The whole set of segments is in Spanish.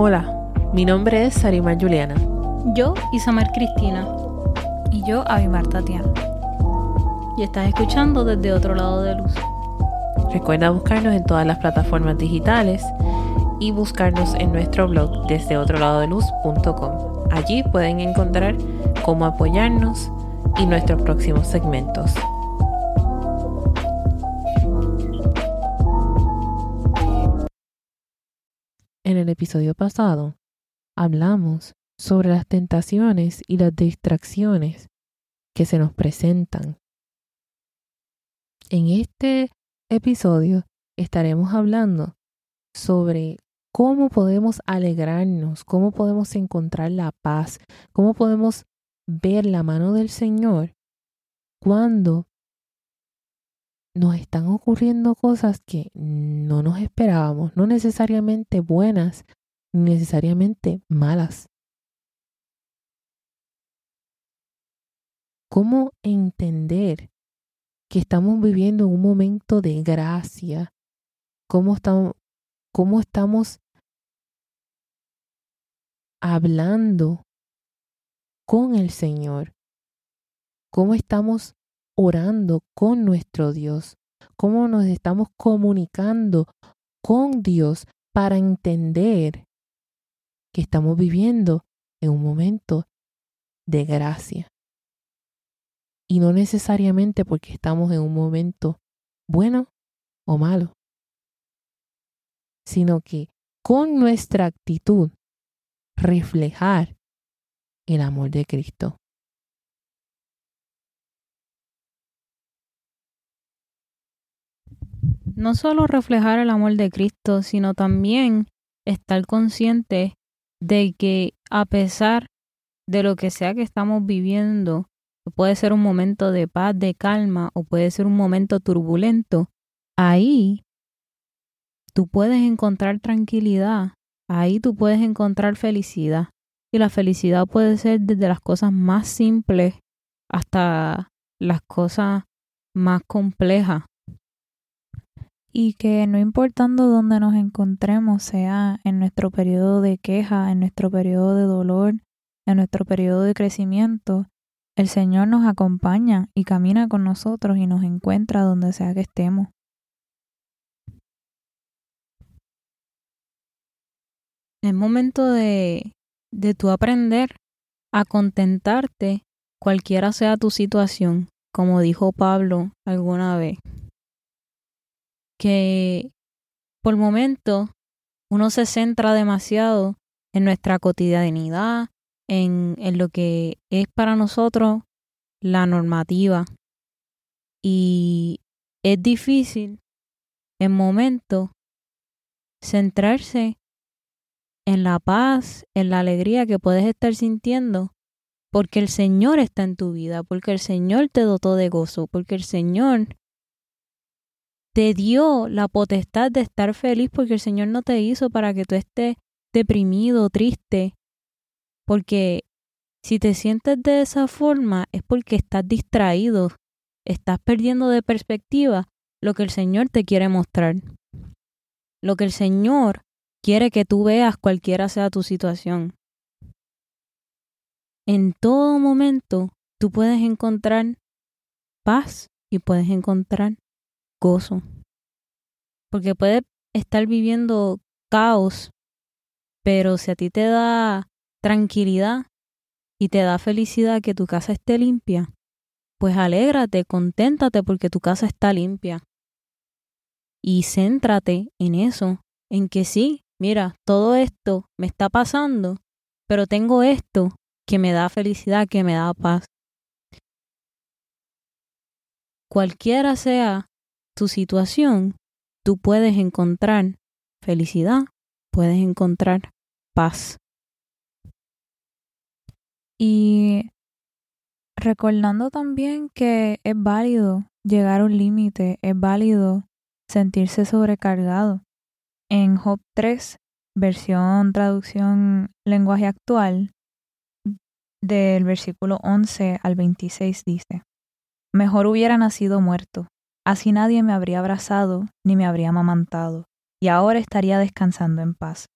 Hola, mi nombre es Sarima Juliana. Yo, Isamar Cristina. Y yo, Abimar Tatiana. Y estás escuchando desde otro lado de luz. Recuerda buscarnos en todas las plataformas digitales y buscarnos en nuestro blog desde otro lado de luz.com. Allí pueden encontrar cómo apoyarnos y nuestros próximos segmentos. Episodio pasado hablamos sobre las tentaciones y las distracciones que se nos presentan. En este episodio estaremos hablando sobre cómo podemos alegrarnos, cómo podemos encontrar la paz, cómo podemos ver la mano del Señor cuando nos están ocurriendo cosas que no nos esperábamos, no necesariamente buenas, ni necesariamente malas. ¿Cómo entender que estamos viviendo un momento de gracia? ¿Cómo estamos, hablando con el Señor? ¿Cómo estamos orando con nuestro Dios, cómo nos estamos comunicando con Dios para entender que estamos viviendo en un momento de gracia. Y no necesariamente porque estamos en un momento bueno o malo, sino que con nuestra actitud reflejar el amor de Cristo. No solo reflejar el amor de Cristo, sino también estar consciente de que a pesar de lo que sea que estamos viviendo, puede ser un momento de paz, de calma, o puede ser un momento turbulento, ahí tú puedes encontrar tranquilidad, ahí tú puedes encontrar felicidad. Y la felicidad puede ser desde las cosas más simples hasta las cosas más complejas y que no importando dónde nos encontremos, sea en nuestro periodo de queja, en nuestro periodo de dolor, en nuestro periodo de crecimiento, el Señor nos acompaña y camina con nosotros y nos encuentra donde sea que estemos. Es momento de, de tú aprender a contentarte cualquiera sea tu situación, como dijo Pablo alguna vez que por momento uno se centra demasiado en nuestra cotidianidad, en, en lo que es para nosotros la normativa. Y es difícil en momentos centrarse en la paz, en la alegría que puedes estar sintiendo, porque el Señor está en tu vida, porque el Señor te dotó de gozo, porque el Señor te dio la potestad de estar feliz porque el Señor no te hizo para que tú estés deprimido, triste. Porque si te sientes de esa forma es porque estás distraído, estás perdiendo de perspectiva lo que el Señor te quiere mostrar. Lo que el Señor quiere que tú veas cualquiera sea tu situación. En todo momento tú puedes encontrar paz y puedes encontrar gozo. Porque puedes estar viviendo caos, pero si a ti te da tranquilidad y te da felicidad que tu casa esté limpia, pues alégrate, conténtate porque tu casa está limpia. Y céntrate en eso, en que sí, mira, todo esto me está pasando, pero tengo esto que me da felicidad, que me da paz. Cualquiera sea tu situación, tú puedes encontrar felicidad, puedes encontrar paz. Y recordando también que es válido llegar a un límite, es válido sentirse sobrecargado. En Job 3, versión traducción lenguaje actual, del versículo 11 al 26 dice, Mejor hubiera nacido muerto Así nadie me habría abrazado ni me habría amamantado, y ahora estaría descansando en paz.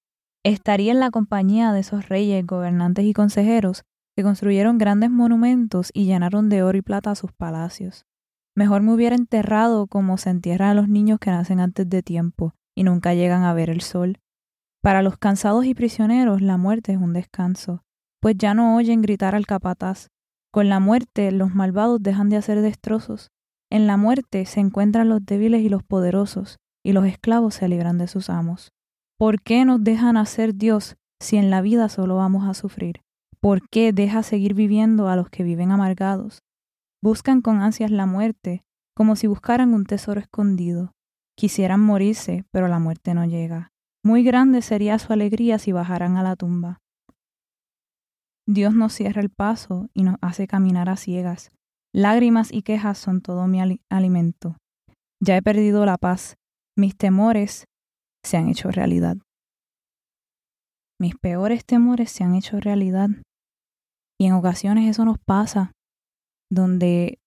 estaría en la compañía de esos reyes, gobernantes y consejeros que construyeron grandes monumentos y llenaron de oro y plata sus palacios. Mejor me hubiera enterrado como se entierran los niños que nacen antes de tiempo y nunca llegan a ver el sol. Para los cansados y prisioneros la muerte es un descanso, pues ya no oyen gritar al capataz. Con la muerte los malvados dejan de hacer destrozos. En la muerte se encuentran los débiles y los poderosos, y los esclavos se libran de sus amos. ¿Por qué nos dejan hacer Dios si en la vida solo vamos a sufrir? ¿Por qué deja seguir viviendo a los que viven amargados? Buscan con ansias la muerte, como si buscaran un tesoro escondido. Quisieran morirse, pero la muerte no llega. Muy grande sería su alegría si bajaran a la tumba. Dios nos cierra el paso y nos hace caminar a ciegas. Lágrimas y quejas son todo mi alimento. Ya he perdido la paz. Mis temores se han hecho realidad. Mis peores temores se han hecho realidad. Y en ocasiones eso nos pasa, donde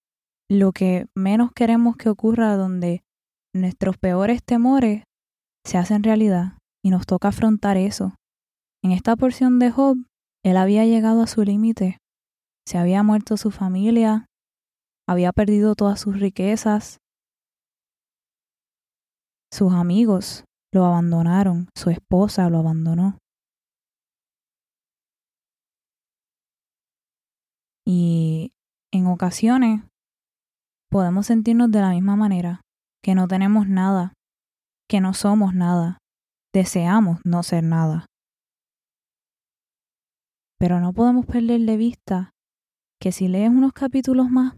lo que menos queremos que ocurra, donde nuestros peores temores se hacen realidad y nos toca afrontar eso. En esta porción de Job, él había llegado a su límite. Se había muerto su familia, había perdido todas sus riquezas, sus amigos lo abandonaron, su esposa lo abandonó. Y en ocasiones podemos sentirnos de la misma manera, que no tenemos nada, que no somos nada, deseamos no ser nada. Pero no podemos perder de vista que si lees unos capítulos más,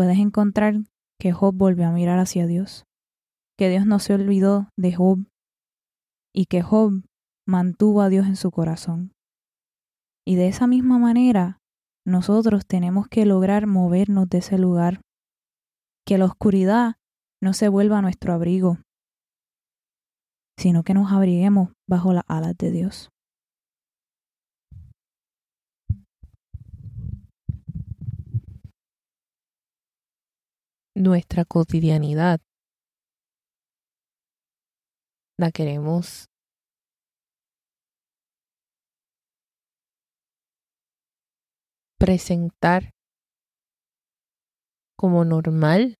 puedes encontrar que Job volvió a mirar hacia Dios, que Dios no se olvidó de Job y que Job mantuvo a Dios en su corazón. Y de esa misma manera, nosotros tenemos que lograr movernos de ese lugar, que la oscuridad no se vuelva nuestro abrigo, sino que nos abriguemos bajo las alas de Dios. Nuestra cotidianidad la queremos presentar como normal,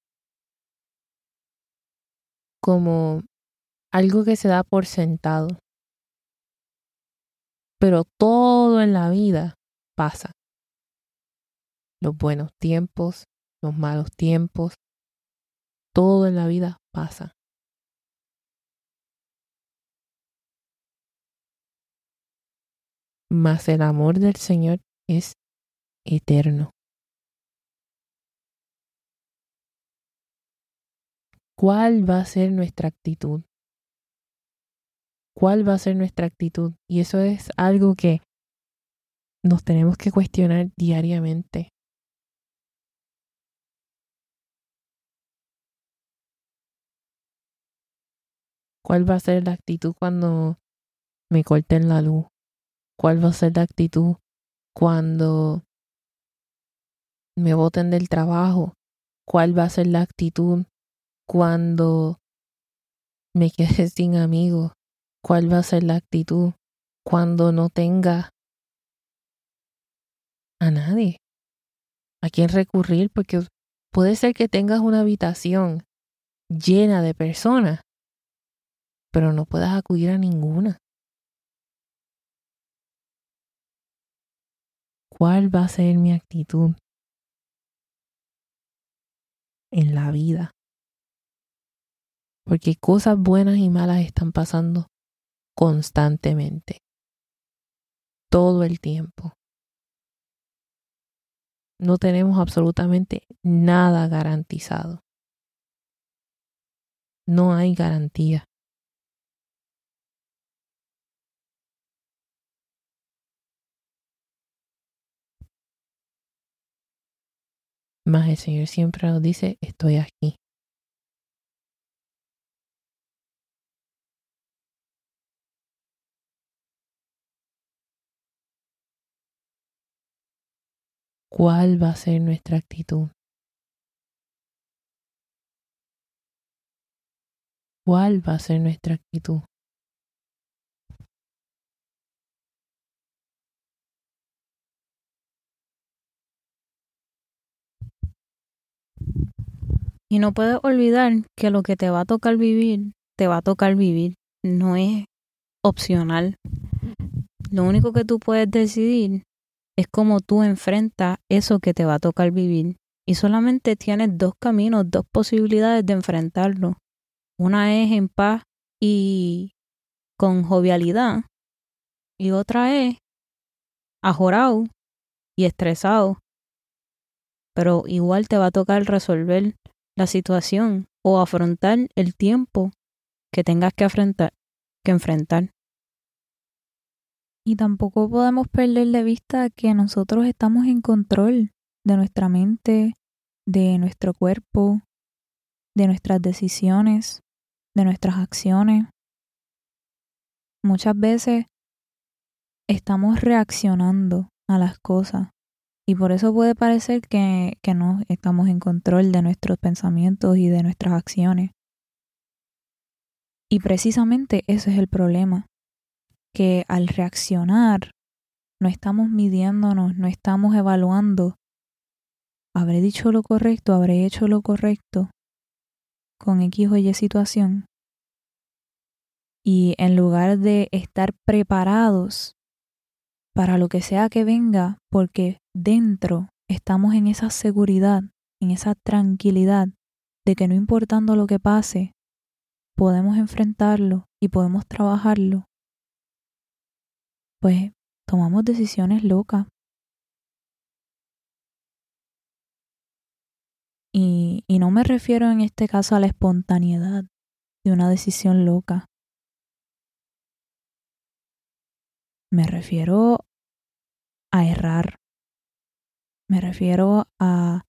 como algo que se da por sentado. Pero todo en la vida pasa. Los buenos tiempos, los malos tiempos, todo en la vida pasa. Mas el amor del Señor es eterno. ¿Cuál va a ser nuestra actitud? ¿Cuál va a ser nuestra actitud? Y eso es algo que nos tenemos que cuestionar diariamente. ¿Cuál va a ser la actitud cuando me corten la luz? ¿Cuál va a ser la actitud cuando me voten del trabajo, cuál va a ser la actitud cuando me quede sin amigos, cuál va a ser la actitud cuando no tenga a nadie a quien recurrir, porque puede ser que tengas una habitación llena de personas, pero no puedas acudir a ninguna. ¿Cuál va a ser mi actitud en la vida? Porque cosas buenas y malas están pasando constantemente, todo el tiempo. No tenemos absolutamente nada garantizado. No hay garantía. Mas el Señor siempre nos dice, estoy aquí. ¿Cuál va a ser nuestra actitud? ¿Cuál va a ser nuestra actitud? Y no puedes olvidar que lo que te va a tocar vivir, te va a tocar vivir. No es opcional. Lo único que tú puedes decidir es cómo tú enfrentas eso que te va a tocar vivir. Y solamente tienes dos caminos, dos posibilidades de enfrentarlo. Una es en paz y con jovialidad. Y otra es ajorado y estresado. Pero igual te va a tocar resolver la situación o afrontar el tiempo que tengas que, afrontar, que enfrentar. Y tampoco podemos perder de vista que nosotros estamos en control de nuestra mente, de nuestro cuerpo, de nuestras decisiones, de nuestras acciones. Muchas veces estamos reaccionando a las cosas y por eso puede parecer que, que no estamos en control de nuestros pensamientos y de nuestras acciones. Y precisamente ese es el problema, que al reaccionar no estamos midiéndonos, no estamos evaluando, ¿habré dicho lo correcto? ¿Habré hecho lo correcto con X o Y situación? Y en lugar de estar preparados para lo que sea que venga, porque dentro estamos en esa seguridad, en esa tranquilidad de que no importando lo que pase, podemos enfrentarlo y podemos trabajarlo, pues tomamos decisiones locas. Y, y no me refiero en este caso a la espontaneidad de una decisión loca. Me refiero a errar. Me refiero a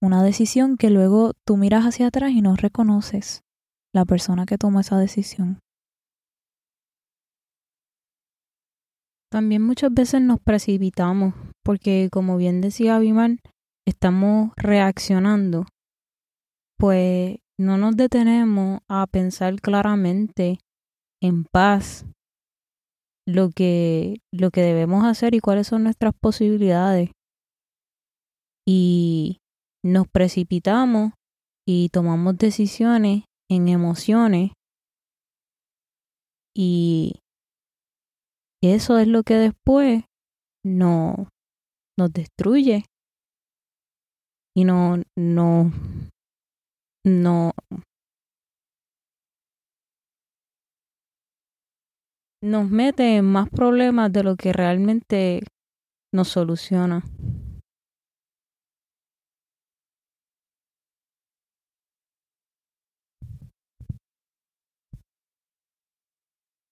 una decisión que luego tú miras hacia atrás y no reconoces la persona que tomó esa decisión. También muchas veces nos precipitamos porque, como bien decía Abiman, estamos reaccionando. Pues no nos detenemos a pensar claramente, en paz, lo que, lo que debemos hacer y cuáles son nuestras posibilidades. Y nos precipitamos y tomamos decisiones en emociones y eso es lo que después no, nos destruye y no, no, no, nos mete en más problemas de lo que realmente nos soluciona.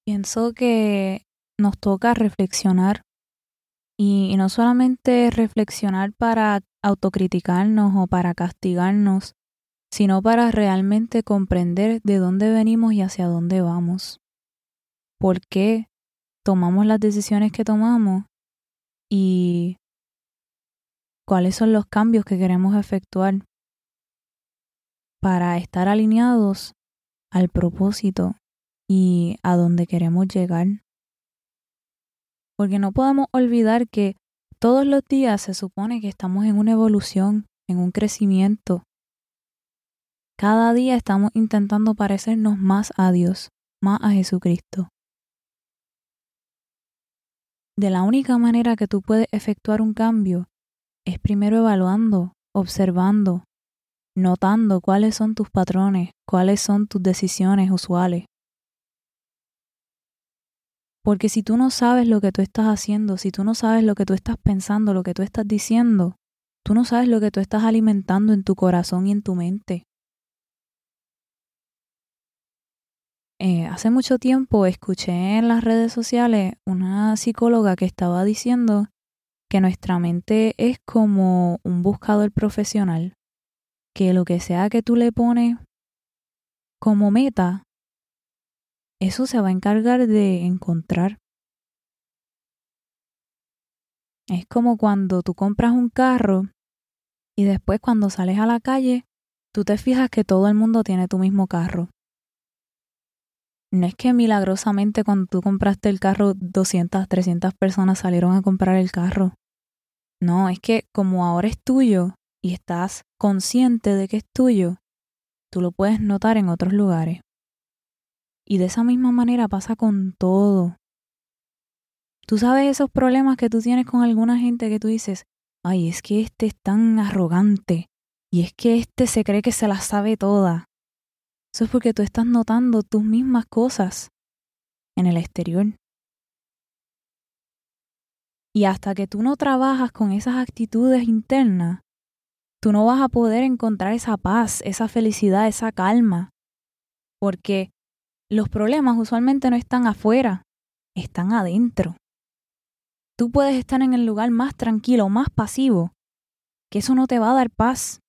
Pienso que nos toca reflexionar y, no solamente reflexionar para autocriticarnos o para castigarnos, sino para realmente comprender de dónde venimos y hacia dónde vamos. ¿Por qué tomamos las decisiones que tomamos? Y cuáles son los cambios que queremos efectuar para estar alineados al propósito y a dónde queremos llegar. Porque no podemos olvidar que todos los días se supone que estamos en una evolución, en un crecimiento. Cada día estamos intentando parecernos más a Dios, más a Jesucristo. De la única manera que tú puedes efectuar un cambio es primero evaluando, observando, notando cuáles son tus patrones, cuáles son tus decisiones usuales. Porque si tú no sabes lo que tú estás haciendo, si tú no sabes lo que tú estás pensando, lo que tú estás diciendo, tú no sabes lo que tú estás alimentando en tu corazón y en tu mente. Eh, hace mucho tiempo escuché en las redes sociales una psicóloga que estaba diciendo que nuestra mente es como un buscador profesional, que lo que sea que tú le pones como meta, eso se va a encargar de encontrar. Es como cuando tú compras un carro y después cuando sales a la calle, tú te fijas que todo el mundo tiene tu mismo carro. No es que milagrosamente cuando tú compraste el carro 200, 300 personas salieron a comprar el carro. No, es que como ahora es tuyo y estás consciente de que es tuyo, tú lo puedes notar en otros lugares. Y de esa misma manera pasa con todo. Tú sabes esos problemas que tú tienes con alguna gente que tú dices, ay, es que este es tan arrogante y es que este se cree que se las sabe toda. Eso es porque tú estás notando tus mismas cosas en el exterior. Y hasta que tú no trabajas con esas actitudes internas, tú no vas a poder encontrar esa paz, esa felicidad, esa calma. Porque los problemas usualmente no están afuera, están adentro. Tú puedes estar en el lugar más tranquilo, más pasivo, que eso no te va a dar paz.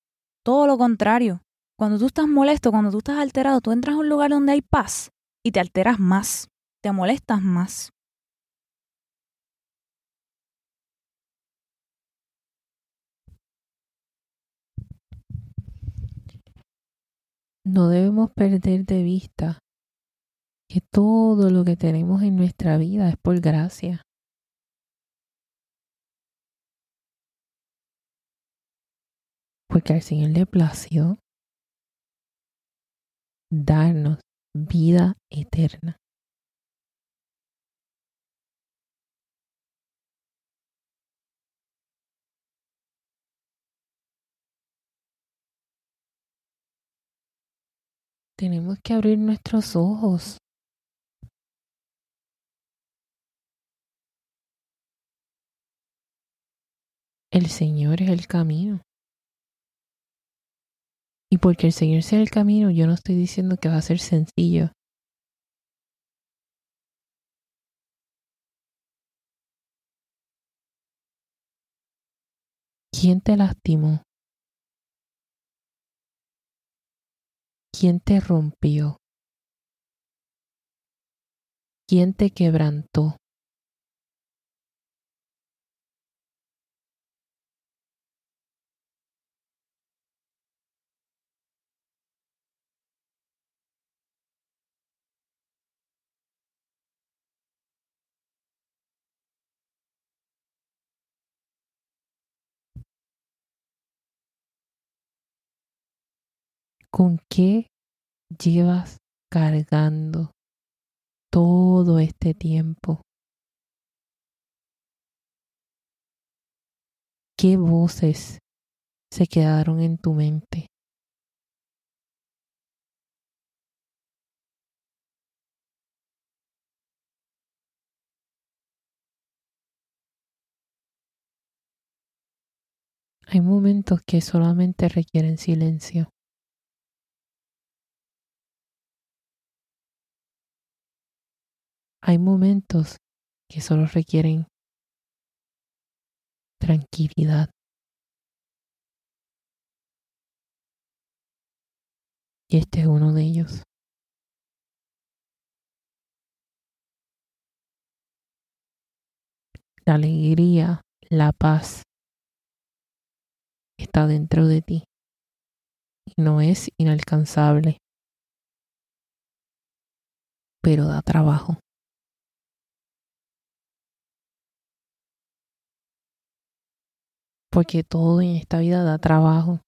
Todo lo contrario. Cuando tú estás molesto, cuando tú estás alterado, tú entras a un lugar donde hay paz y te alteras más, te molestas más. No debemos perder de vista que todo lo que tenemos en nuestra vida es por gracia. Porque al Señor le plació darnos vida eterna. Tenemos que abrir nuestros ojos. El Señor es el camino. Y porque el Señor sea el camino, yo no estoy diciendo que va a ser sencillo. ¿Quién te lastimó? ¿Quién te rompió? ¿Quién te quebrantó? ¿Con qué llevas cargando todo este tiempo? ¿Qué voces se quedaron en tu mente? Hay momentos que solamente requieren silencio. Hay momentos que solo requieren tranquilidad. Y este es uno de ellos. La alegría, la paz está dentro de ti y no es inalcanzable, pero da trabajo. Porque todo en esta vida da trabajo.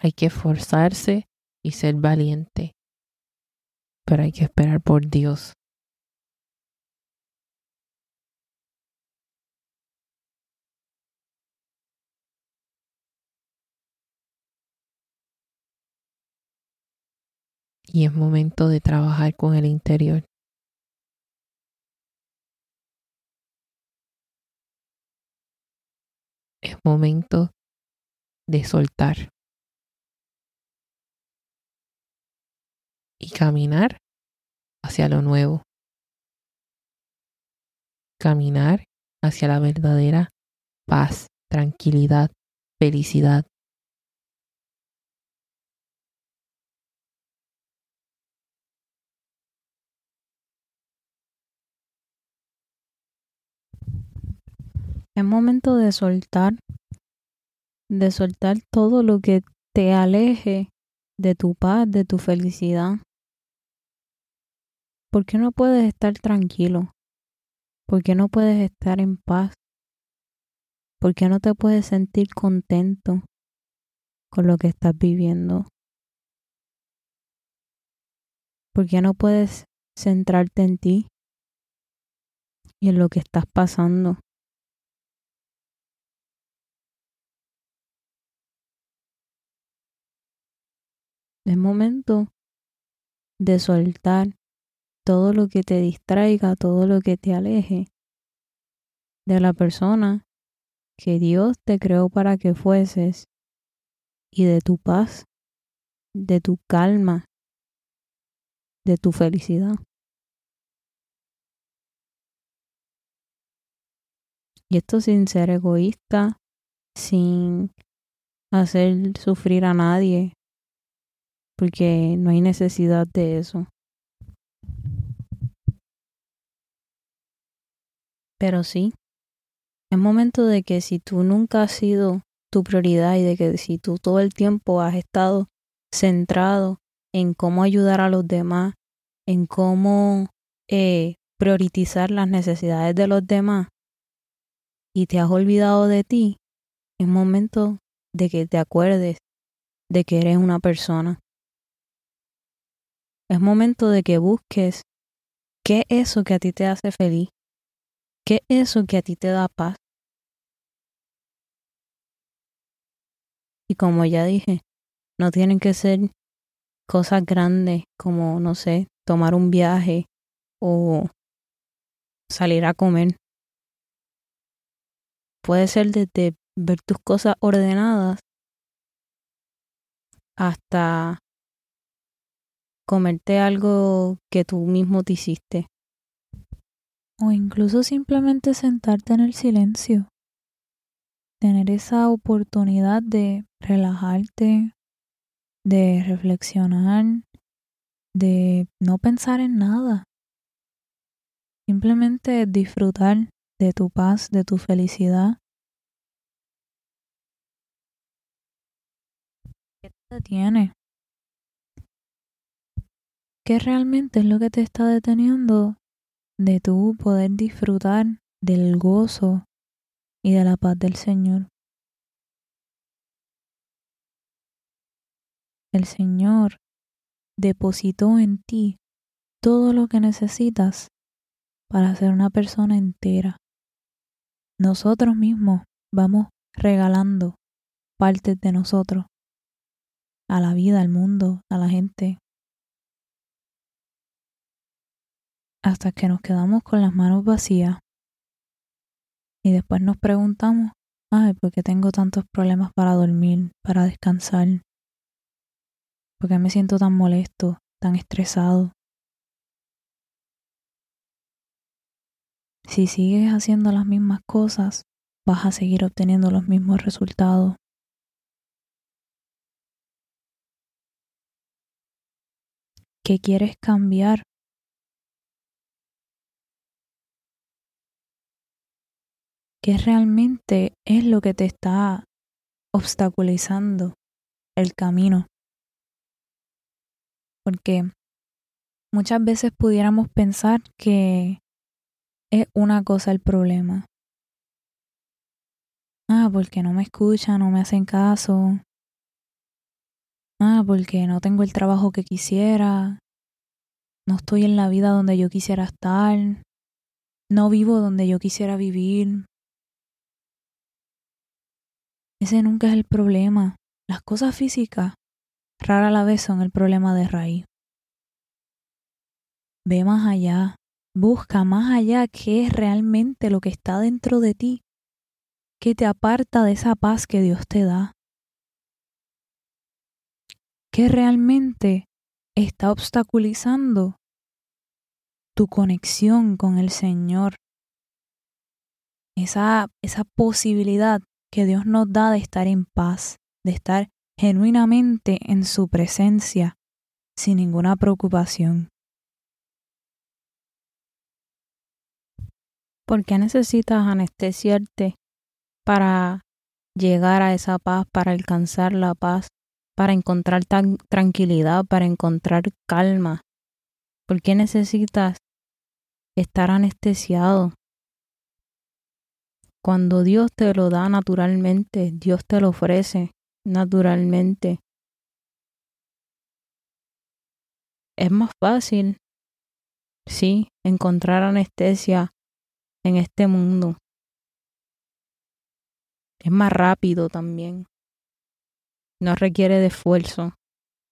Hay que esforzarse y ser valiente, pero hay que esperar por Dios. Y es momento de trabajar con el interior. Momento de soltar y caminar hacia lo nuevo. Caminar hacia la verdadera paz, tranquilidad, felicidad. Es momento de soltar, de soltar todo lo que te aleje de tu paz, de tu felicidad. ¿Por qué no puedes estar tranquilo? ¿Por qué no puedes estar en paz? ¿Por qué no te puedes sentir contento con lo que estás viviendo? ¿Por qué no puedes centrarte en ti y en lo que estás pasando? Es momento de soltar todo lo que te distraiga, todo lo que te aleje de la persona que Dios te creó para que fueses y de tu paz, de tu calma, de tu felicidad. Y esto sin ser egoísta, sin hacer sufrir a nadie, porque no hay necesidad de eso. Pero sí, es momento de que si tú nunca has sido tu prioridad y de que si tú todo el tiempo has estado centrado en cómo ayudar a los demás, en cómo eh, priorizar las necesidades de los demás y te has olvidado de ti, es momento de que te acuerdes de que eres una persona. Es momento de que busques qué es eso que a ti te hace feliz, qué es eso que a ti te da paz. Y como ya dije, no tienen que ser cosas grandes como, no sé, tomar un viaje o salir a comer. Puede ser desde ver tus cosas ordenadas hasta comerte algo que tú mismo te hiciste. O incluso simplemente sentarte en el silencio. Tener esa oportunidad de relajarte, de reflexionar, de no pensar en nada. Simplemente disfrutar de tu paz, de tu felicidad. ¿Qué te tiene? ¿Qué realmente es lo que te está deteniendo de tu poder disfrutar del gozo y de la paz del Señor? El Señor depositó en ti todo lo que necesitas para ser una persona entera. Nosotros mismos vamos regalando partes de nosotros a la vida, al mundo, a la gente, hasta que nos quedamos con las manos vacías y después nos preguntamos, ay, ¿por qué tengo tantos problemas para dormir, para descansar? ¿Por qué me siento tan molesto, tan estresado? Si sigues haciendo las mismas cosas, vas a seguir obteniendo los mismos resultados. ¿Qué quieres cambiar qué realmente es lo que te está obstaculizando el camino. Porque muchas veces pudiéramos pensar que es una cosa el problema. Ah, porque no me escuchan, no me hacen caso. Ah, porque no tengo el trabajo que quisiera. No estoy en la vida donde yo quisiera estar. No vivo donde yo quisiera vivir. Ese nunca es el problema. Las cosas físicas rara la vez son el problema de raíz. Ve más allá, busca más allá qué es realmente lo que está dentro de ti, que te aparta de esa paz que Dios te da. ¿Qué realmente está obstaculizando tu conexión con el Señor? Esa, esa posibilidad que Dios nos da de estar en paz, de estar genuinamente en su presencia, sin ninguna preocupación. ¿Por qué necesitas anestesiarte para llegar a esa paz, para alcanzar la paz, para encontrar tranquilidad, para encontrar calma? ¿Por qué necesitas estar anestesiado Cuando Dios te lo da naturalmente, Dios te lo ofrece naturalmente, es más fácil, sí, encontrar anestesia en este mundo. Es más rápido también. No requiere de esfuerzo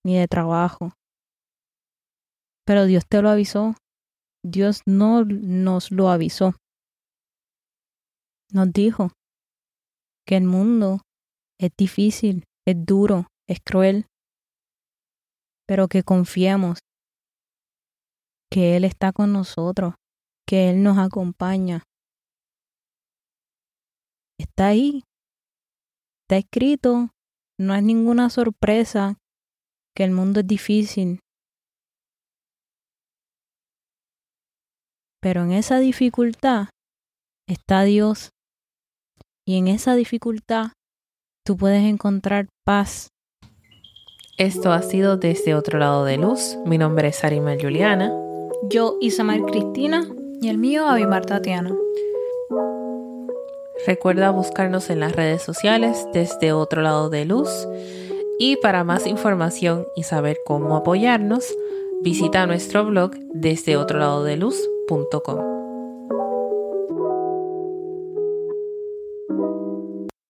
ni de trabajo. Pero Dios te lo avisó. Dios no nos lo avisó. Nos dijo que el mundo es difícil, es duro, es cruel, pero que confiemos que Él está con nosotros, que Él nos acompaña. Está ahí, está escrito, no es ninguna sorpresa que el mundo es difícil. Pero en esa dificultad está Dios y en esa dificultad tú puedes encontrar paz. Esto ha sido desde otro lado de luz. Mi nombre es Arima Juliana. Yo, Isamar Cristina. Y el mío, Abimar Tatiana. Recuerda buscarnos en las redes sociales desde otro lado de luz. Y para más información y saber cómo apoyarnos, visita nuestro blog desde otro lado de luz.com.